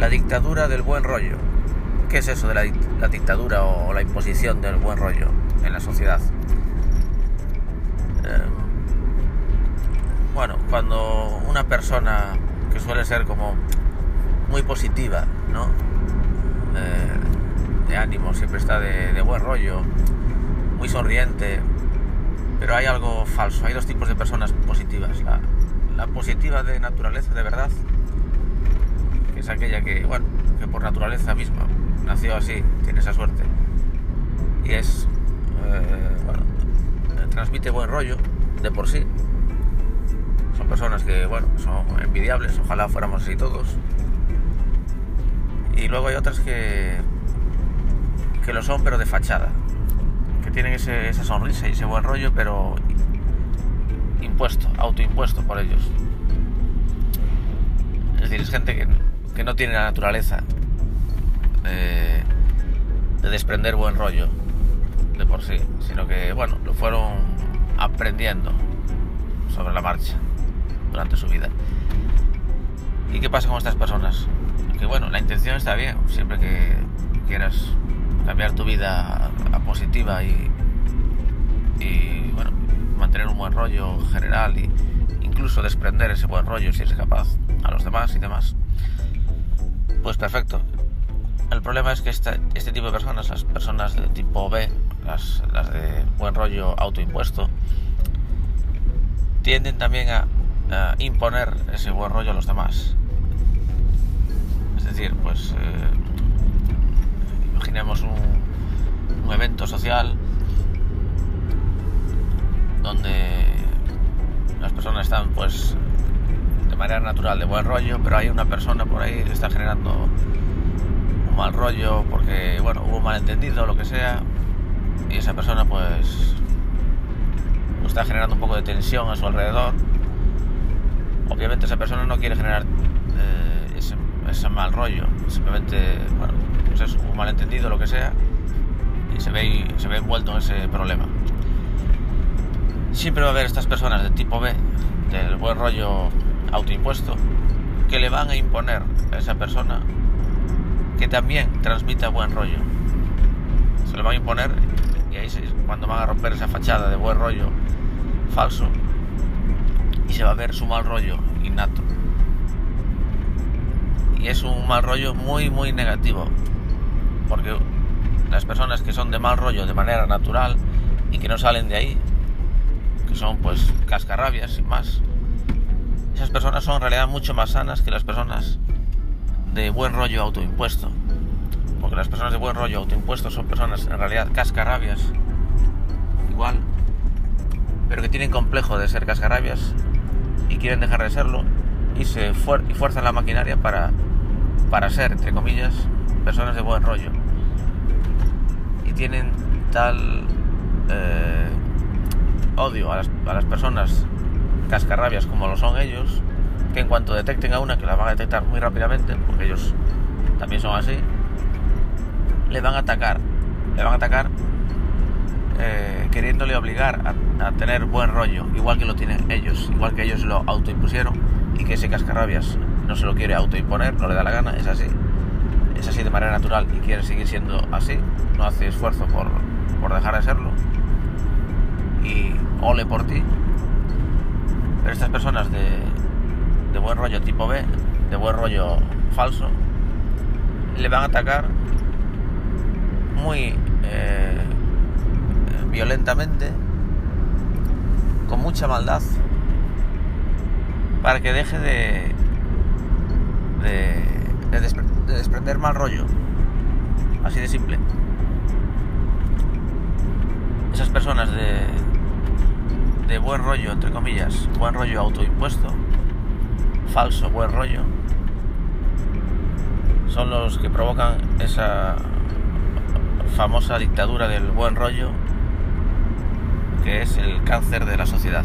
La dictadura del buen rollo. ¿Qué es eso de la, la dictadura o la imposición del buen rollo en la sociedad? Eh, bueno, cuando una persona que suele ser como muy positiva, ¿no? Eh, de ánimo, siempre está de, buen rollo, muy sonriente, pero hay algo falso. Hay dos tipos de personas positivas. La positiva de naturaleza, de verdad, es aquella que, bueno, que por naturaleza misma nació así, tiene esa suerte. Y es, eh, bueno, transmite buen rollo de por sí. Son personas que, bueno, son envidiables, ojalá fuéramos así todos. Y luego hay otras que, que lo son, pero de fachada. Que tienen ese, esa sonrisa y ese buen rollo, pero impuesto, autoimpuesto por ellos. Es decir, es gente que, que no tiene la naturaleza de, de, desprender buen rollo de por sí, sino que, bueno, lo fueron aprendiendo sobre la marcha durante su vida. ¿Y qué pasa con estas personas? Que bueno, la intención está bien, siempre que quieras cambiar tu vida a, positiva y, y bueno, mantener un buen rollo general e incluso desprender ese buen rollo si eres capaz a los demás y demás, pues perfecto. El problema es que este, este tipo de personas, las personas de tipo B, las, las de buen rollo autoimpuesto, tienden también a, imponer ese buen rollo a los demás. Es decir, pues eh, imaginemos un, un evento social donde las personas están pues manera natural de buen rollo, pero hay una persona por ahí que está generando un mal rollo porque bueno, hubo un malentendido o lo que sea y esa persona pues, está generando un poco de tensión a su alrededor. Obviamente esa persona no quiere generar eh, ese, ese, mal rollo, simplemente bueno, pues es un malentendido o lo que sea y se ve, se ve envuelto en ese problema siempre va a haber estas personas de tipo B, del buen rollo autoimpuesto, que le van a imponer a esa persona que también transmita buen rollo. Se le van a imponer y ahí cuando van a romper esa fachada de buen rollo falso y se va a ver su mal rollo innato. Y es un mal rollo muy, muy negativo, porque las personas que son de mal rollo de manera natural y que no salen de ahí que son pues cascarrabias sin más. Esas personas son en realidad mucho más sanas que las personas de buen rollo autoimpuesto. Porque las personas de buen rollo autoimpuesto son personas en realidad cascarrabias, igual, pero que tienen complejo de ser cascarrabias y quieren dejar de serlo y se fuer y fuerzan la maquinaria para, para ser, entre comillas, personas de buen rollo. Y tienen tal eh, odio a las, a las, personas cascarrabias como lo son ellos, que en cuanto detecten a una, que la van a detectar muy rápidamente, porque ellos también son así, le van a atacar, le van a atacar eh, queriéndole obligar a, tener buen rollo, igual que lo tienen ellos, igual que ellos lo autoimpusieron y que ese cascarrabias no se lo quiere autoimponer, no le da la gana, es así, es así de manera natural y quiere seguir siendo así, no hace esfuerzo por, por dejar de serlo y ole por ti. Pero estas personas de, buen rollo tipo B, de buen rollo falso, le van a atacar muy eh, violentamente, con mucha maldad, para que deje de, de desprender mal rollo. Así de simple. Esas personas de, de buen rollo, entre comillas, buen rollo autoimpuesto, falso buen rollo, son los que provocan esa famosa dictadura del buen rollo que es el cáncer de la sociedad.